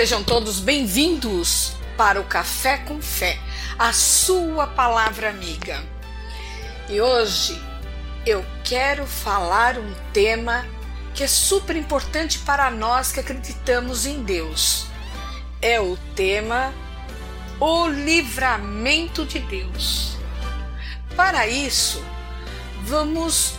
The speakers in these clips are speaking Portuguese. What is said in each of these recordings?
Sejam todos bem-vindos para o Café com Fé, a sua palavra amiga. E hoje eu quero falar um tema que é super importante para nós que acreditamos em Deus. É o tema O Livramento de Deus. Para isso, vamos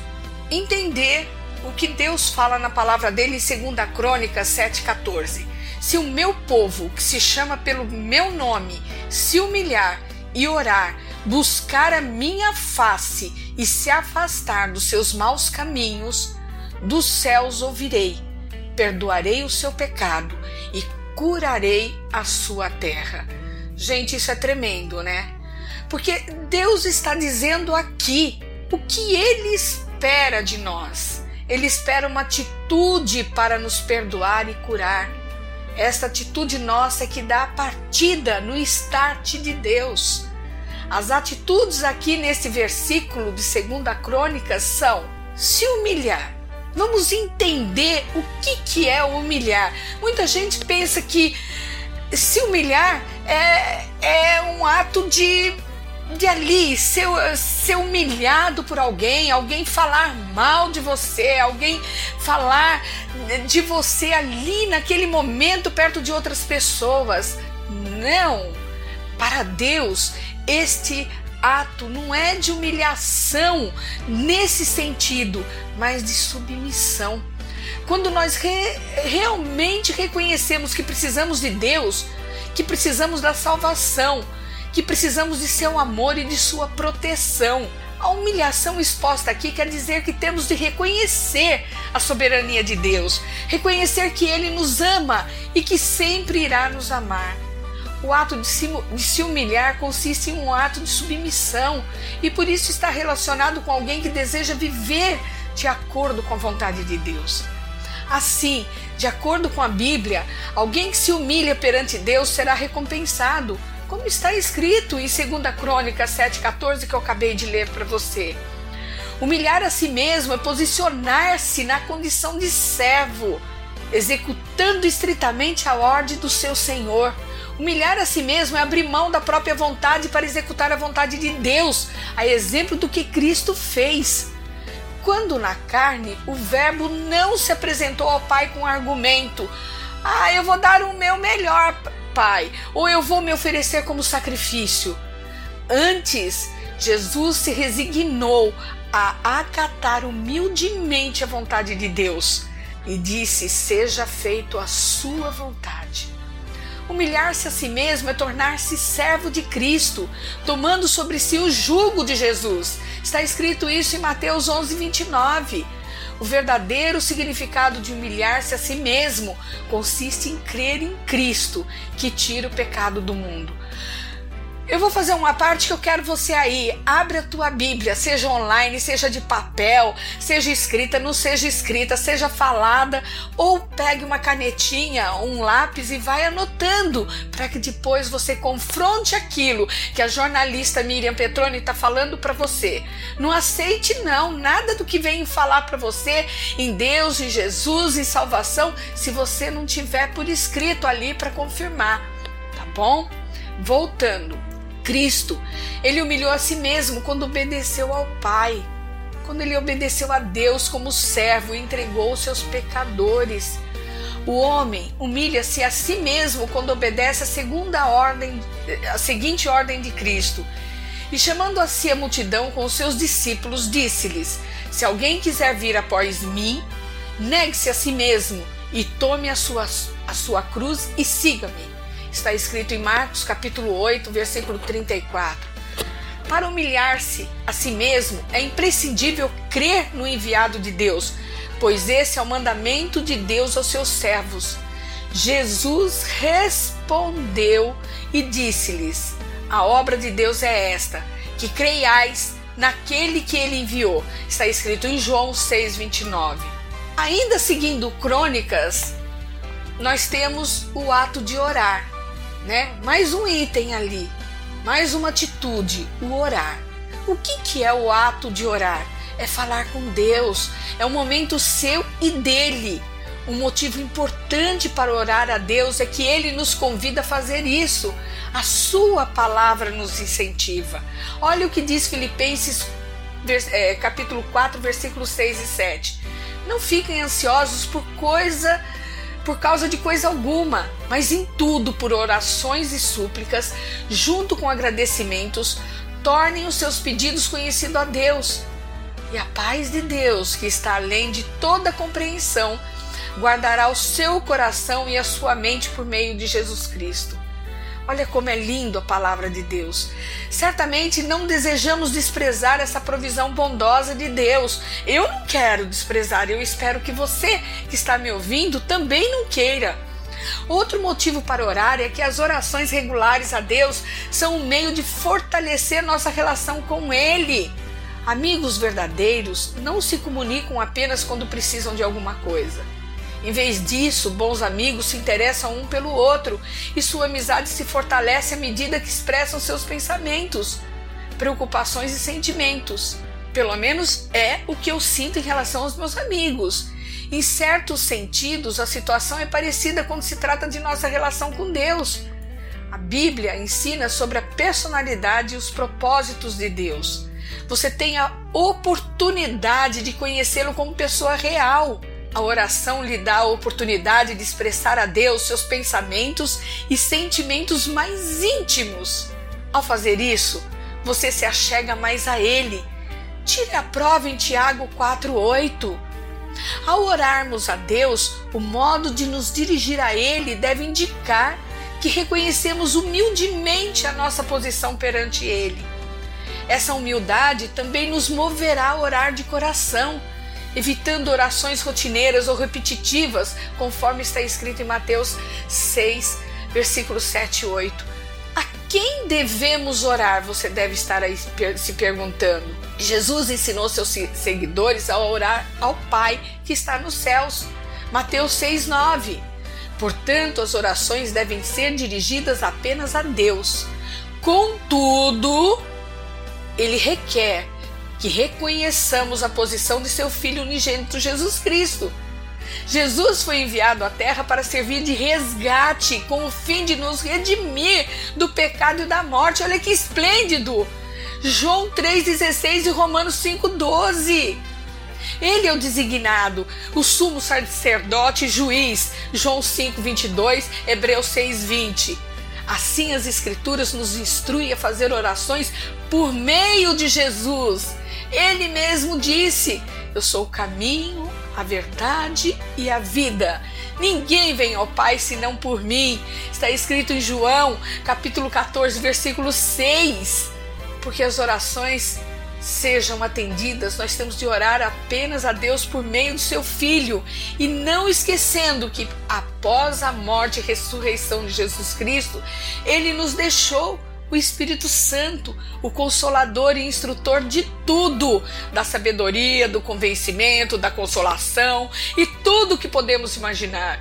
entender o que Deus fala na palavra dele em 2 Crônicas 7,14. Se o meu povo, que se chama pelo meu nome, se humilhar e orar, buscar a minha face e se afastar dos seus maus caminhos, dos céus ouvirei, perdoarei o seu pecado e curarei a sua terra. Gente, isso é tremendo, né? Porque Deus está dizendo aqui o que ele espera de nós. Ele espera uma atitude para nos perdoar e curar. Esta atitude nossa é que dá a partida no start de Deus. As atitudes aqui nesse versículo de 2 Crônicas são se humilhar. Vamos entender o que, que é humilhar. Muita gente pensa que se humilhar é, é um ato de de ali ser, ser humilhado por alguém, alguém falar mal de você, alguém falar de você ali naquele momento perto de outras pessoas. Não! Para Deus, este ato não é de humilhação nesse sentido, mas de submissão. Quando nós re realmente reconhecemos que precisamos de Deus, que precisamos da salvação, que precisamos de seu amor e de sua proteção. A humilhação exposta aqui quer dizer que temos de reconhecer a soberania de Deus, reconhecer que Ele nos ama e que sempre irá nos amar. O ato de se, humilhar consiste em um ato de submissão e por isso está relacionado com alguém que deseja viver de acordo com a vontade de Deus. Assim, de acordo com a Bíblia, alguém que se humilha perante Deus será recompensado como está escrito em 2 Crônica 7,14 que eu acabei de ler para você. Humilhar a si mesmo é posicionar-se na condição de servo, executando estritamente a ordem do seu Senhor. Humilhar a si mesmo é abrir mão da própria vontade para executar a vontade de Deus, a exemplo do que Cristo fez. Quando na carne, o Verbo não se apresentou ao Pai com argumento: Ah, eu vou dar o meu melhor Pai, ou eu vou me oferecer como sacrifício. Antes, Jesus se resignou a acatar humildemente a vontade de Deus e disse: Seja feito a sua vontade. Humilhar-se a si mesmo é tornar-se servo de Cristo, tomando sobre si o jugo de Jesus. Está escrito isso em Mateus 11, 29. O verdadeiro significado de humilhar-se a si mesmo consiste em crer em Cristo, que tira o pecado do mundo. Eu vou fazer uma parte que eu quero você aí. Abre a tua Bíblia, seja online, seja de papel, seja escrita, não seja escrita, seja falada, ou pegue uma canetinha, um lápis e vai anotando, para que depois você confronte aquilo que a jornalista Miriam Petroni está falando para você. Não aceite não nada do que vem falar para você em Deus, em Jesus, em salvação, se você não tiver por escrito ali para confirmar, tá bom? Voltando. Cristo, ele humilhou a si mesmo quando obedeceu ao Pai, quando ele obedeceu a Deus como servo e entregou os seus pecadores. O homem humilha-se a si mesmo quando obedece a segunda ordem, a seguinte ordem de Cristo. E chamando a si a multidão com os seus discípulos, disse-lhes: Se alguém quiser vir após mim, negue-se a si mesmo e tome a sua, a sua cruz e siga-me. Está escrito em Marcos capítulo 8, versículo 34. Para humilhar-se a si mesmo, é imprescindível crer no enviado de Deus, pois esse é o mandamento de Deus aos seus servos. Jesus respondeu e disse-lhes: A obra de Deus é esta, que creiais naquele que ele enviou. Está escrito em João 6:29. Ainda seguindo Crônicas, nós temos o ato de orar né? Mais um item ali, mais uma atitude, o orar. O que, que é o ato de orar? É falar com Deus, é um momento seu e dele. Um motivo importante para orar a Deus é que ele nos convida a fazer isso. A sua palavra nos incentiva. Olha o que diz Filipenses é, capítulo 4, versículos 6 e 7. Não fiquem ansiosos por coisa por causa de coisa alguma, mas em tudo por orações e súplicas, junto com agradecimentos, tornem os seus pedidos conhecidos a Deus. E a paz de Deus, que está além de toda compreensão, guardará o seu coração e a sua mente por meio de Jesus Cristo. Olha como é lindo a palavra de Deus. Certamente não desejamos desprezar essa provisão bondosa de Deus. Eu não quero desprezar, eu espero que você que está me ouvindo também não queira. Outro motivo para orar é que as orações regulares a Deus são um meio de fortalecer nossa relação com Ele. Amigos verdadeiros não se comunicam apenas quando precisam de alguma coisa. Em vez disso, bons amigos se interessam um pelo outro e sua amizade se fortalece à medida que expressam seus pensamentos, preocupações e sentimentos. Pelo menos é o que eu sinto em relação aos meus amigos. Em certos sentidos, a situação é parecida quando se trata de nossa relação com Deus. A Bíblia ensina sobre a personalidade e os propósitos de Deus. Você tem a oportunidade de conhecê-lo como pessoa real. A oração lhe dá a oportunidade de expressar a Deus seus pensamentos e sentimentos mais íntimos. Ao fazer isso, você se achega mais a Ele. Tire a prova em Tiago 4,8. Ao orarmos a Deus, o modo de nos dirigir a Ele deve indicar que reconhecemos humildemente a nossa posição perante Ele. Essa humildade também nos moverá a orar de coração evitando orações rotineiras ou repetitivas, conforme está escrito em Mateus 6, versículos 7 e 8. A quem devemos orar? Você deve estar aí se perguntando. Jesus ensinou seus seguidores a orar ao Pai que está nos céus. Mateus 6, 9. Portanto, as orações devem ser dirigidas apenas a Deus. Contudo, ele requer que reconheçamos a posição de seu Filho unigênito Jesus Cristo. Jesus foi enviado à Terra para servir de resgate, com o fim de nos redimir do pecado e da morte. Olha que esplêndido! João 3,16 e Romanos 5,12. Ele é o designado, o sumo sacerdote e juiz. João 5,22, Hebreus 6,20. Assim as Escrituras nos instruem a fazer orações por meio de Jesus. Ele mesmo disse: Eu sou o caminho, a verdade e a vida. Ninguém vem ao Pai senão por mim. Está escrito em João, capítulo 14, versículo 6. Porque as orações sejam atendidas, nós temos de orar apenas a Deus por meio do seu Filho e não esquecendo que após a morte e ressurreição de Jesus Cristo, ele nos deixou o Espírito Santo, o consolador e instrutor de tudo, da sabedoria, do convencimento, da consolação e tudo que podemos imaginar.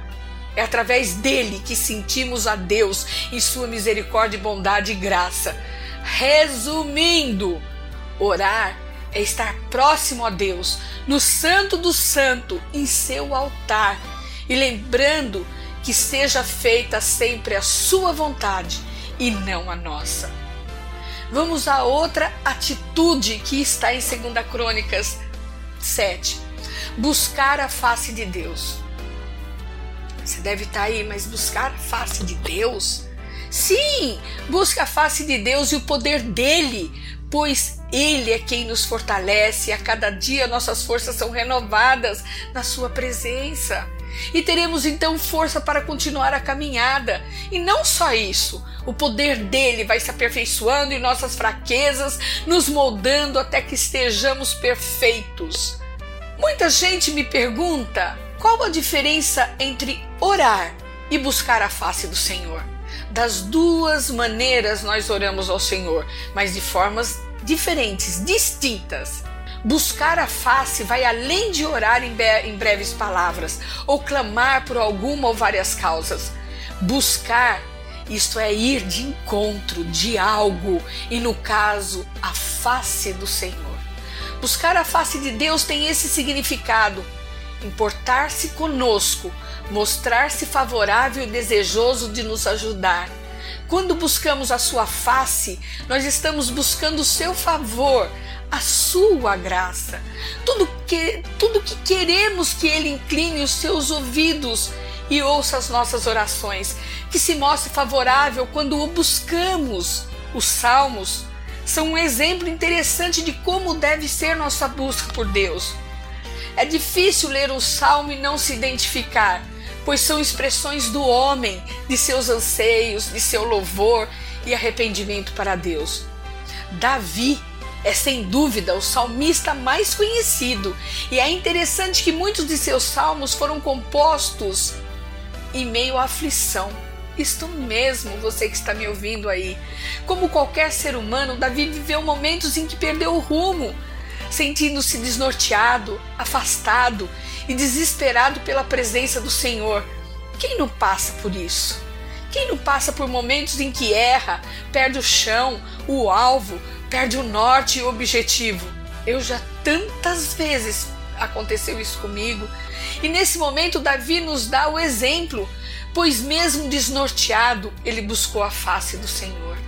É através dele que sentimos a Deus em sua misericórdia, bondade e graça. Resumindo, orar é estar próximo a Deus, no Santo do Santo, em seu altar, e lembrando que seja feita sempre a sua vontade e não a nossa. Vamos a outra atitude que está em 2 Crônicas 7. Buscar a face de Deus. Você deve estar aí, mas buscar a face de Deus? Sim, busca a face de Deus e o poder dele, pois ele é quem nos fortalece e a cada dia nossas forças são renovadas na sua presença. E teremos então força para continuar a caminhada. E não só isso, o poder dele vai se aperfeiçoando em nossas fraquezas, nos moldando até que estejamos perfeitos. Muita gente me pergunta qual a diferença entre orar e buscar a face do Senhor. Das duas maneiras nós oramos ao Senhor, mas de formas diferentes, distintas. Buscar a face vai além de orar em, em breves palavras ou clamar por alguma ou várias causas. Buscar, isto é ir de encontro de algo, e no caso, a face do Senhor. Buscar a face de Deus tem esse significado: importar-se conosco, mostrar-se favorável e desejoso de nos ajudar. Quando buscamos a sua face, nós estamos buscando o seu favor, a sua graça. Tudo que, tudo que queremos que ele incline os seus ouvidos e ouça as nossas orações, que se mostre favorável quando o buscamos. Os salmos são um exemplo interessante de como deve ser nossa busca por Deus. É difícil ler um salmo e não se identificar, pois são expressões do homem, de seus anseios, de seu louvor e arrependimento para Deus. Davi é sem dúvida o salmista mais conhecido, e é interessante que muitos de seus salmos foram compostos em meio à aflição. Isto mesmo, você que está me ouvindo aí. Como qualquer ser humano, Davi viveu momentos em que perdeu o rumo, sentindo-se desnorteado, afastado e desesperado pela presença do Senhor. Quem não passa por isso? Quem não passa por momentos em que erra, perde o chão, o alvo, perde o norte e o objetivo. Eu já tantas vezes aconteceu isso comigo. E nesse momento, Davi nos dá o exemplo, pois, mesmo desnorteado, ele buscou a face do Senhor.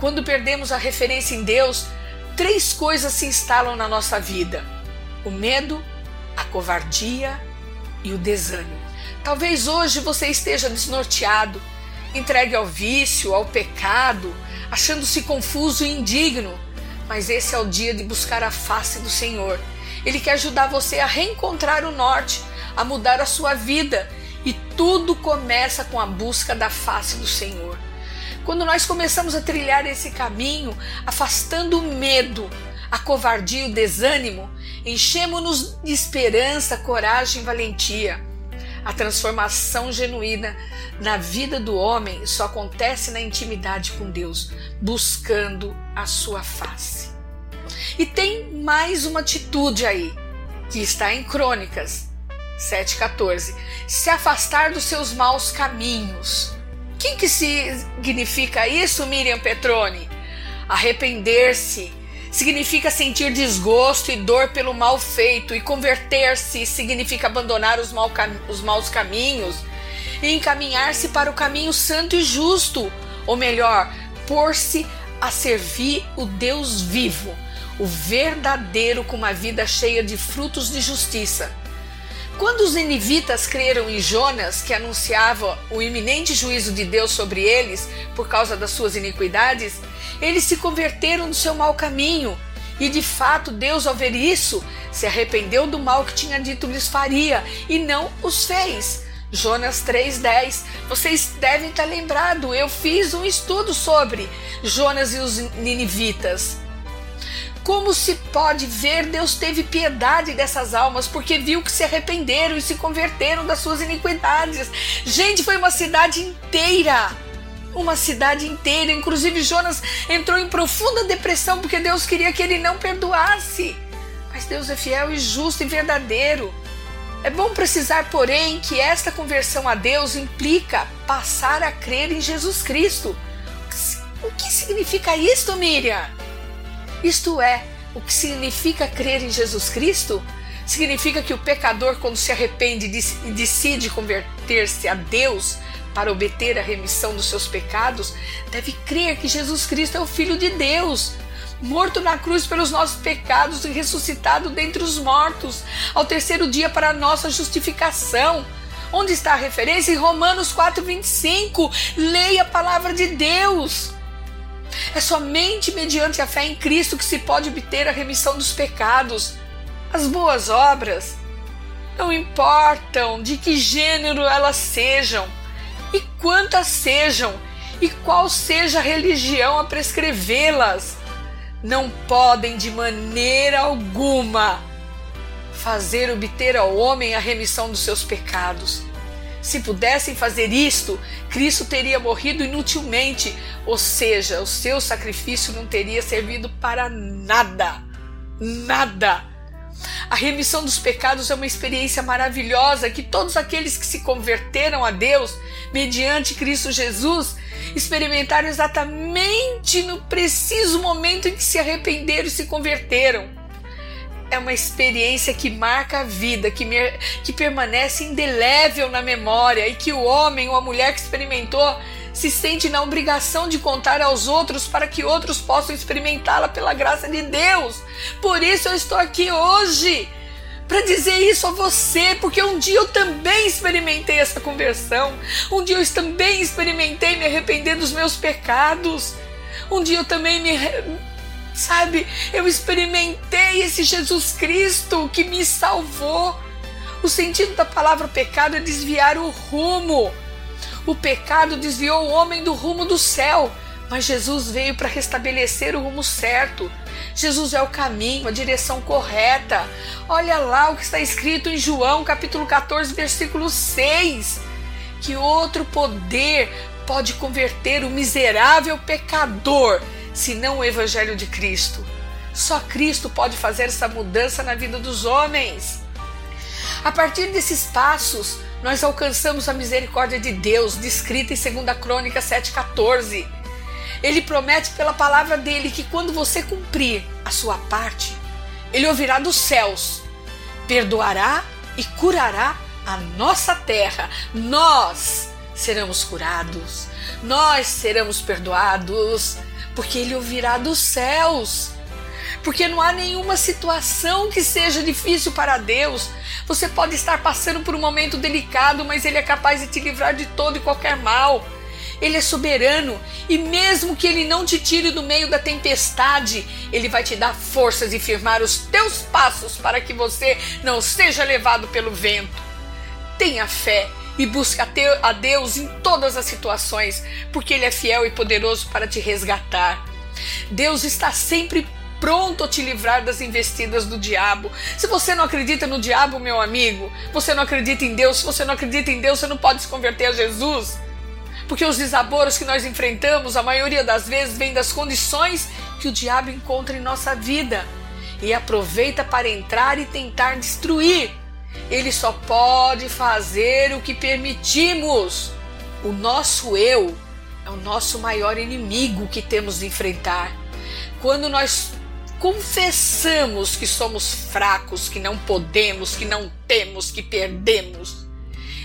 Quando perdemos a referência em Deus, três coisas se instalam na nossa vida: o medo, a covardia e o desânimo. Talvez hoje você esteja desnorteado, entregue ao vício, ao pecado, achando-se confuso e indigno mas esse é o dia de buscar a face do Senhor. Ele quer ajudar você a reencontrar o norte, a mudar a sua vida. E tudo começa com a busca da face do Senhor. Quando nós começamos a trilhar esse caminho, afastando o medo, a covardia e o desânimo, enchemos-nos de esperança, coragem e valentia. A transformação genuína na vida do homem só acontece na intimidade com Deus, buscando a sua face. E tem mais uma atitude aí, que está em Crônicas 7,14: se afastar dos seus maus caminhos. O que, que significa isso, Miriam Petrone? Arrepender-se significa sentir desgosto e dor pelo mal feito, e converter-se significa abandonar os, mal, os maus caminhos e encaminhar-se para o caminho santo e justo, ou melhor, pôr-se a servir o Deus vivo, o verdadeiro com uma vida cheia de frutos de justiça. Quando os ninivitas creram em Jonas, que anunciava o iminente juízo de Deus sobre eles por causa das suas iniquidades, eles se converteram do seu mau caminho. E de fato, Deus, ao ver isso, se arrependeu do mal que tinha dito lhes faria e não os fez. Jonas 3:10. Vocês devem estar lembrado, eu fiz um estudo sobre Jonas e os ninivitas. Como se pode ver, Deus teve piedade dessas almas, porque viu que se arrependeram e se converteram das suas iniquidades. Gente, foi uma cidade inteira uma cidade inteira. Inclusive, Jonas entrou em profunda depressão porque Deus queria que ele não perdoasse. Mas Deus é fiel e justo e verdadeiro. É bom precisar, porém, que esta conversão a Deus implica passar a crer em Jesus Cristo. O que significa isto, Miriam? Isto é, o que significa crer em Jesus Cristo? Significa que o pecador, quando se arrepende e decide converter-se a Deus para obter a remissão dos seus pecados, deve crer que Jesus Cristo é o Filho de Deus, morto na cruz pelos nossos pecados e ressuscitado dentre os mortos, ao terceiro dia para a nossa justificação. Onde está a referência? Em Romanos 4,25. Leia a palavra de Deus. É somente mediante a fé em Cristo que se pode obter a remissão dos pecados. As boas obras não importam de que gênero elas sejam e quantas sejam e qual seja a religião a prescrevê-las, não podem de maneira alguma fazer obter ao homem a remissão dos seus pecados. Se pudessem fazer isto, Cristo teria morrido inutilmente, ou seja, o seu sacrifício não teria servido para nada. Nada. A remissão dos pecados é uma experiência maravilhosa que todos aqueles que se converteram a Deus mediante Cristo Jesus experimentaram exatamente no preciso momento em que se arrependeram e se converteram. É uma experiência que marca a vida, que, me, que permanece indelével na memória e que o homem ou a mulher que experimentou se sente na obrigação de contar aos outros para que outros possam experimentá-la pela graça de Deus. Por isso eu estou aqui hoje para dizer isso a você, porque um dia eu também experimentei essa conversão. Um dia eu também experimentei me arrepender dos meus pecados. Um dia eu também me sabe, eu experimentei esse Jesus Cristo que me salvou. O sentido da palavra pecado é desviar o rumo o pecado desviou o homem do rumo do céu, mas Jesus veio para restabelecer o rumo certo. Jesus é o caminho, a direção correta. Olha lá o que está escrito em João, capítulo 14, versículo 6. Que outro poder pode converter o miserável pecador, senão o evangelho de Cristo? Só Cristo pode fazer essa mudança na vida dos homens. A partir desses passos, nós alcançamos a misericórdia de Deus, descrita em 2 Crônica 7,14. Ele promete pela palavra dele que quando você cumprir a sua parte, ele ouvirá dos céus, perdoará e curará a nossa terra. Nós seremos curados, nós seremos perdoados, porque ele ouvirá dos céus porque não há nenhuma situação que seja difícil para Deus. Você pode estar passando por um momento delicado, mas Ele é capaz de te livrar de todo e qualquer mal. Ele é soberano e, mesmo que Ele não te tire do meio da tempestade, Ele vai te dar forças e firmar os teus passos para que você não seja levado pelo vento. Tenha fé e busque a Deus em todas as situações, porque Ele é fiel e poderoso para te resgatar. Deus está sempre pronto a te livrar das investidas do diabo. Se você não acredita no diabo, meu amigo, você não acredita em Deus, se você não acredita em Deus, você não pode se converter a Jesus. Porque os desaboros que nós enfrentamos, a maioria das vezes, vem das condições que o diabo encontra em nossa vida e aproveita para entrar e tentar destruir. Ele só pode fazer o que permitimos. O nosso eu é o nosso maior inimigo que temos de enfrentar. Quando nós confessamos que somos fracos, que não podemos, que não temos, que perdemos.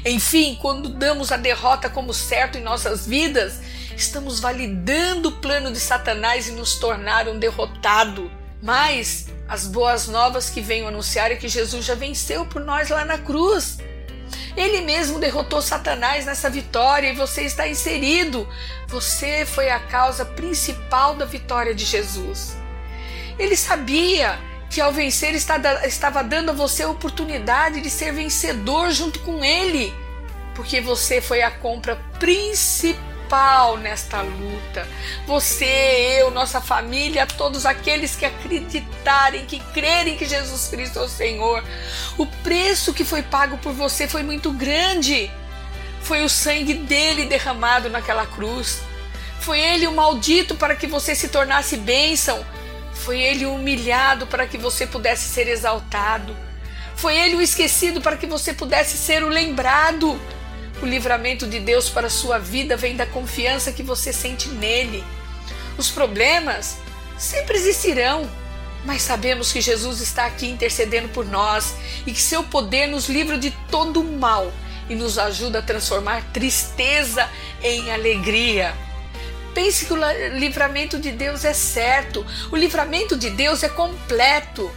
Enfim, quando damos a derrota como certo em nossas vidas, estamos validando o plano de Satanás e nos tornar um derrotado. Mas as boas novas que venho anunciar é que Jesus já venceu por nós lá na cruz. Ele mesmo derrotou Satanás nessa vitória e você está inserido. Você foi a causa principal da vitória de Jesus. Ele sabia que ao vencer estava dando a você a oportunidade de ser vencedor junto com ele, porque você foi a compra principal nesta luta. Você, eu, nossa família, todos aqueles que acreditarem, que crerem que Jesus Cristo é o Senhor. O preço que foi pago por você foi muito grande. Foi o sangue dele derramado naquela cruz. Foi ele o maldito para que você se tornasse bênção. Foi ele o humilhado para que você pudesse ser exaltado. Foi ele o esquecido para que você pudesse ser o lembrado. O livramento de Deus para a sua vida vem da confiança que você sente nele. Os problemas sempre existirão, mas sabemos que Jesus está aqui intercedendo por nós e que seu poder nos livra de todo o mal e nos ajuda a transformar tristeza em alegria. Pense que o livramento de Deus é certo, o livramento de Deus é completo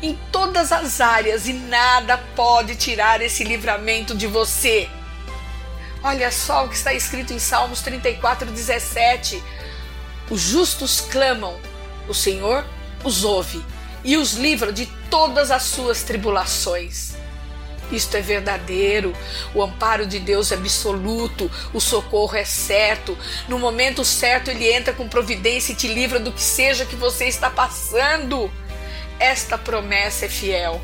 em todas as áreas e nada pode tirar esse livramento de você. Olha só o que está escrito em Salmos 34, 17. Os justos clamam, o Senhor os ouve e os livra de todas as suas tribulações. Isto é verdadeiro, o amparo de Deus é absoluto, o socorro é certo. No momento certo, Ele entra com providência e te livra do que seja que você está passando. Esta promessa é fiel.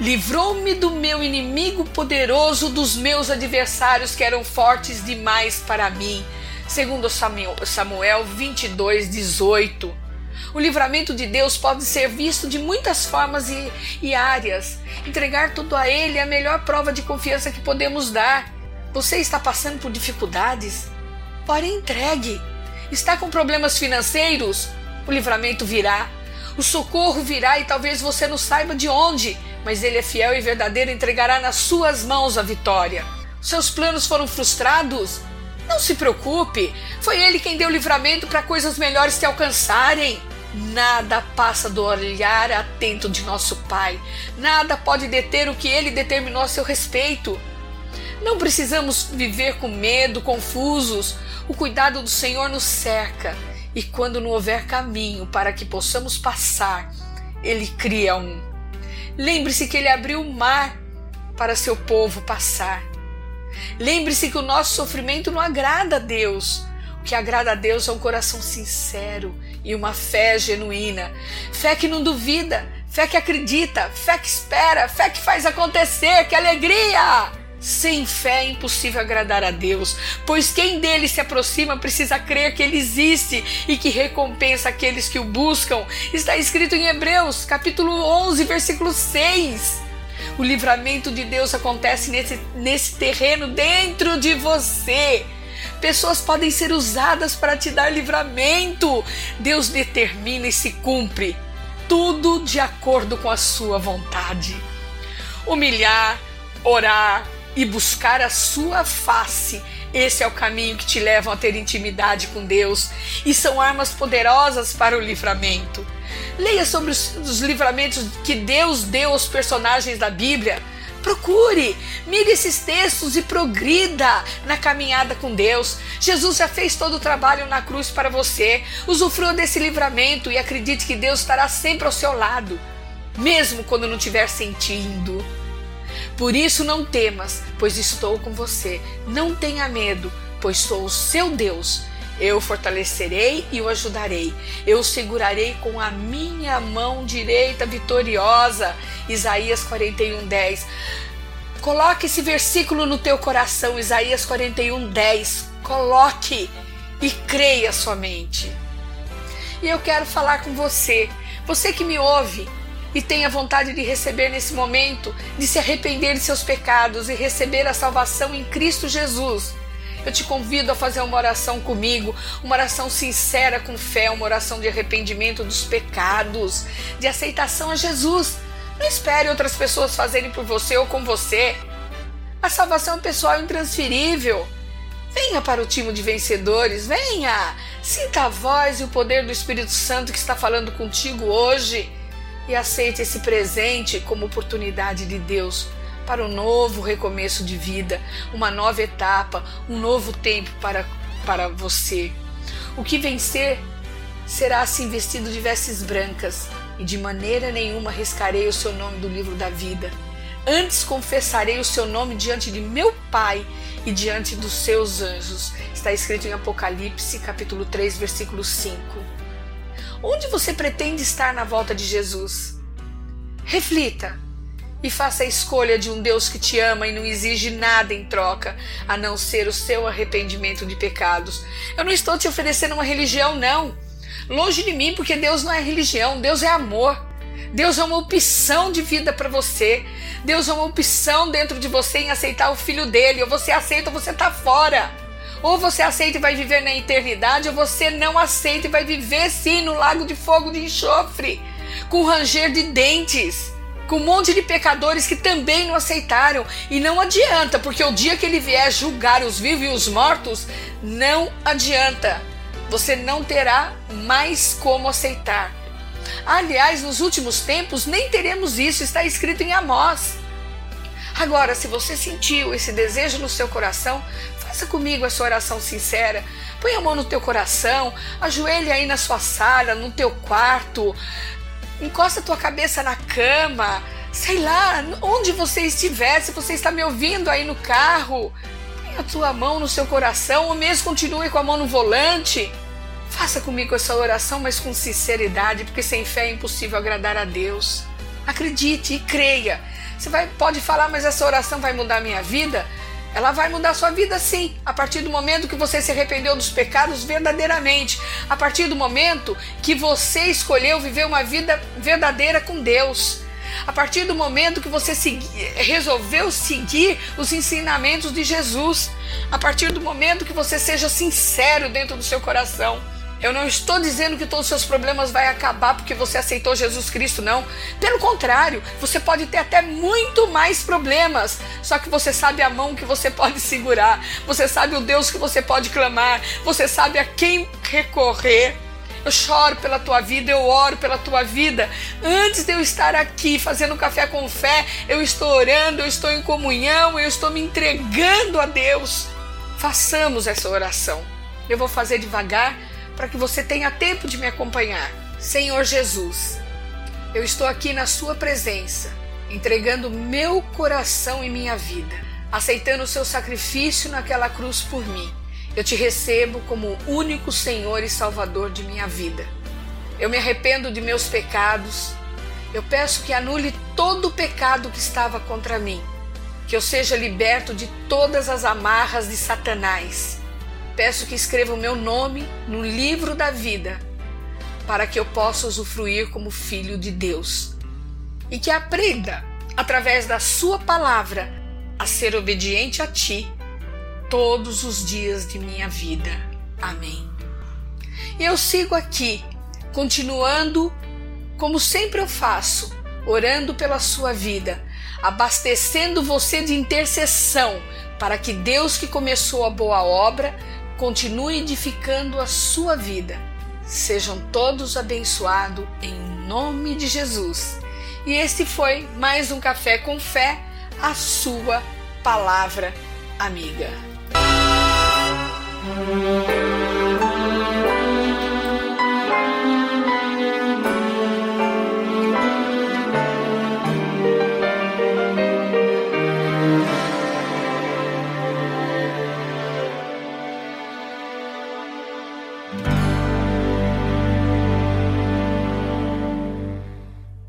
Livrou-me do meu inimigo poderoso, dos meus adversários que eram fortes demais para mim. Segundo Samuel 22, 18. O livramento de Deus pode ser visto de muitas formas e, e áreas. Entregar tudo a Ele é a melhor prova de confiança que podemos dar. Você está passando por dificuldades? Porém, entregue. Está com problemas financeiros? O livramento virá. O socorro virá e talvez você não saiba de onde, mas Ele é fiel e verdadeiro entregará nas suas mãos a vitória. Seus planos foram frustrados? Não se preocupe, foi Ele quem deu livramento para coisas melhores te alcançarem. Nada passa do olhar atento de nosso Pai. Nada pode deter o que Ele determinou a seu respeito. Não precisamos viver com medo, confusos. O cuidado do Senhor nos cerca. E quando não houver caminho para que possamos passar, Ele cria um. Lembre-se que Ele abriu o mar para seu povo passar. Lembre-se que o nosso sofrimento não agrada a Deus. O que agrada a Deus é um coração sincero e uma fé genuína. Fé que não duvida, fé que acredita, fé que espera, fé que faz acontecer, que alegria! Sem fé é impossível agradar a Deus, pois quem dele se aproxima precisa crer que ele existe e que recompensa aqueles que o buscam. Está escrito em Hebreus, capítulo 11, versículo 6. O livramento de Deus acontece nesse, nesse terreno dentro de você. Pessoas podem ser usadas para te dar livramento. Deus determina e se cumpre. Tudo de acordo com a sua vontade. Humilhar, orar e buscar a sua face. Esse é o caminho que te leva a ter intimidade com Deus e são armas poderosas para o livramento. Leia sobre os, os livramentos que Deus deu aos personagens da Bíblia. Procure, mire esses textos e progrida na caminhada com Deus. Jesus já fez todo o trabalho na cruz para você. Usufrua desse livramento e acredite que Deus estará sempre ao seu lado, mesmo quando não estiver sentindo. Por isso não temas, pois estou com você. Não tenha medo, pois sou o seu Deus. Eu o fortalecerei e o ajudarei. Eu o segurarei com a minha mão direita vitoriosa. Isaías 41, 10. Coloque esse versículo no teu coração, Isaías 41, 10. Coloque e creia somente. E eu quero falar com você, você que me ouve e tem a vontade de receber nesse momento, de se arrepender de seus pecados e receber a salvação em Cristo Jesus. Eu te convido a fazer uma oração comigo, uma oração sincera com fé, uma oração de arrependimento dos pecados, de aceitação a Jesus. Não espere outras pessoas fazerem por você ou com você. A salvação pessoal é intransferível. Venha para o time de vencedores, venha! Sinta a voz e o poder do Espírito Santo que está falando contigo hoje e aceite esse presente como oportunidade de Deus para um novo recomeço de vida, uma nova etapa, um novo tempo para, para você. O que vencer será assim vestido de vestes brancas, e de maneira nenhuma riscarei o seu nome do livro da vida. Antes confessarei o seu nome diante de meu Pai e diante dos seus anjos. Está escrito em Apocalipse, capítulo 3, versículo 5. Onde você pretende estar na volta de Jesus? Reflita e faça a escolha de um Deus que te ama e não exige nada em troca, a não ser o seu arrependimento de pecados. Eu não estou te oferecendo uma religião, não. Longe de mim, porque Deus não é religião, Deus é amor. Deus é uma opção de vida para você. Deus é uma opção dentro de você em aceitar o filho dele. Ou você aceita ou você está fora. Ou você aceita e vai viver na eternidade, ou você não aceita e vai viver sim no lago de fogo de enxofre, com ranger de dentes com um monte de pecadores que também não aceitaram. E não adianta, porque o dia que ele vier julgar os vivos e os mortos, não adianta. Você não terá mais como aceitar. Aliás, nos últimos tempos nem teremos isso, está escrito em Amós. Agora, se você sentiu esse desejo no seu coração, faça comigo essa oração sincera. Põe a mão no teu coração, ajoelhe aí na sua sala, no teu quarto, encosta a tua cabeça na cama, sei lá, onde você estiver, se você está me ouvindo aí no carro, põe a tua mão no seu coração, ou mesmo continue com a mão no volante. Faça comigo essa oração, mas com sinceridade, porque sem fé é impossível agradar a Deus. Acredite e creia. Você vai, pode falar, mas essa oração vai mudar a minha vida? Ela vai mudar sua vida sim, a partir do momento que você se arrependeu dos pecados verdadeiramente, a partir do momento que você escolheu viver uma vida verdadeira com Deus. A partir do momento que você segui, resolveu seguir os ensinamentos de Jesus, a partir do momento que você seja sincero dentro do seu coração. Eu não estou dizendo que todos os seus problemas vai acabar porque você aceitou Jesus Cristo, não. Pelo contrário, você pode ter até muito mais problemas. Só que você sabe a mão que você pode segurar, você sabe o Deus que você pode clamar, você sabe a quem recorrer. Eu choro pela tua vida, eu oro pela tua vida. Antes de eu estar aqui fazendo café com fé, eu estou orando, eu estou em comunhão, eu estou me entregando a Deus. Façamos essa oração. Eu vou fazer devagar para que você tenha tempo de me acompanhar. Senhor Jesus, eu estou aqui na Sua presença, entregando meu coração e minha vida, aceitando o seu sacrifício naquela cruz por mim. Eu te recebo como único Senhor e Salvador de minha vida. Eu me arrependo de meus pecados. Eu peço que anule todo o pecado que estava contra mim, que eu seja liberto de todas as amarras de Satanás peço que escreva o meu nome no livro da vida, para que eu possa usufruir como filho de Deus. E que aprenda, através da Sua palavra, a ser obediente a Ti todos os dias de minha vida. Amém. Eu sigo aqui, continuando como sempre eu faço, orando pela sua vida, abastecendo você de intercessão, para que Deus que começou a boa obra continue edificando a sua vida. Sejam todos abençoados em nome de Jesus. E este foi mais um Café com Fé, a sua palavra amiga.